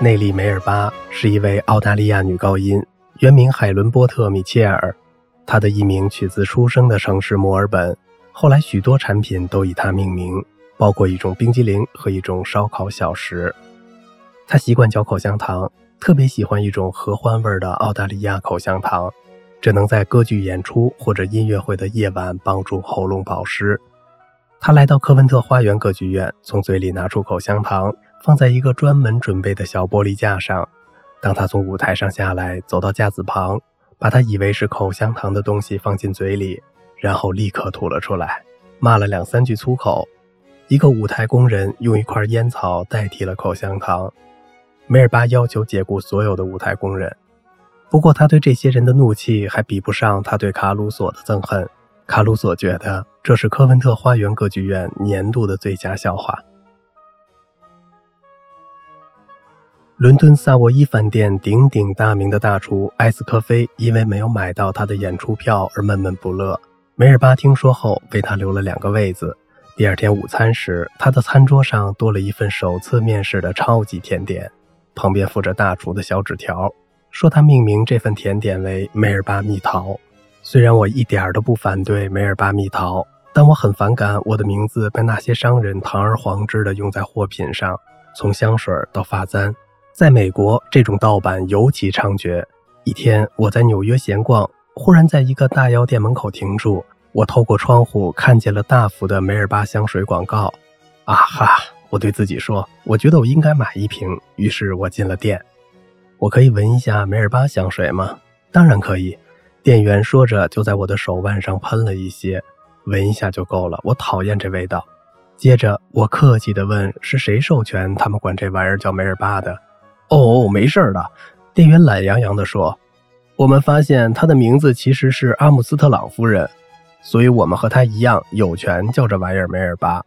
内利梅尔巴是一位澳大利亚女高音，原名海伦波特米切尔。她的艺名取自出生的城市墨尔本，后来许多产品都以她命名，包括一种冰激凌和一种烧烤小食。她习惯嚼口香糖，特别喜欢一种合欢味的澳大利亚口香糖，这能在歌剧演出或者音乐会的夜晚帮助喉咙保湿。她来到科文特花园歌剧院，从嘴里拿出口香糖。放在一个专门准备的小玻璃架上。当他从舞台上下来，走到架子旁，把他以为是口香糖的东西放进嘴里，然后立刻吐了出来，骂了两三句粗口。一个舞台工人用一块烟草代替了口香糖。梅尔巴要求解雇所有的舞台工人，不过他对这些人的怒气还比不上他对卡鲁索的憎恨。卡鲁索觉得这是科文特花园歌剧院年度的最佳笑话。伦敦萨沃伊饭店鼎鼎大名的大厨埃斯科菲，因为没有买到他的演出票而闷闷不乐。梅尔巴听说后，为他留了两个位子。第二天午餐时，他的餐桌上多了一份首次面试的超级甜点，旁边附着大厨的小纸条，说他命名这份甜点为梅尔巴蜜桃。虽然我一点都不反对梅尔巴蜜桃，但我很反感我的名字被那些商人堂而皇之地用在货品上，从香水到发簪。在美国，这种盗版尤其猖獗。一天，我在纽约闲逛，忽然在一个大药店门口停住。我透过窗户看见了大幅的梅尔巴香水广告。啊哈！我对自己说，我觉得我应该买一瓶。于是我进了店。我可以闻一下梅尔巴香水吗？当然可以。店员说着，就在我的手腕上喷了一些。闻一下就够了。我讨厌这味道。接着，我客气地问：“是谁授权他们管这玩意儿叫梅尔巴的？”哦，没事的。店员懒洋洋地说：“我们发现她的名字其实是阿姆斯特朗夫人，所以我们和她一样有权叫这玩意儿梅尔巴。”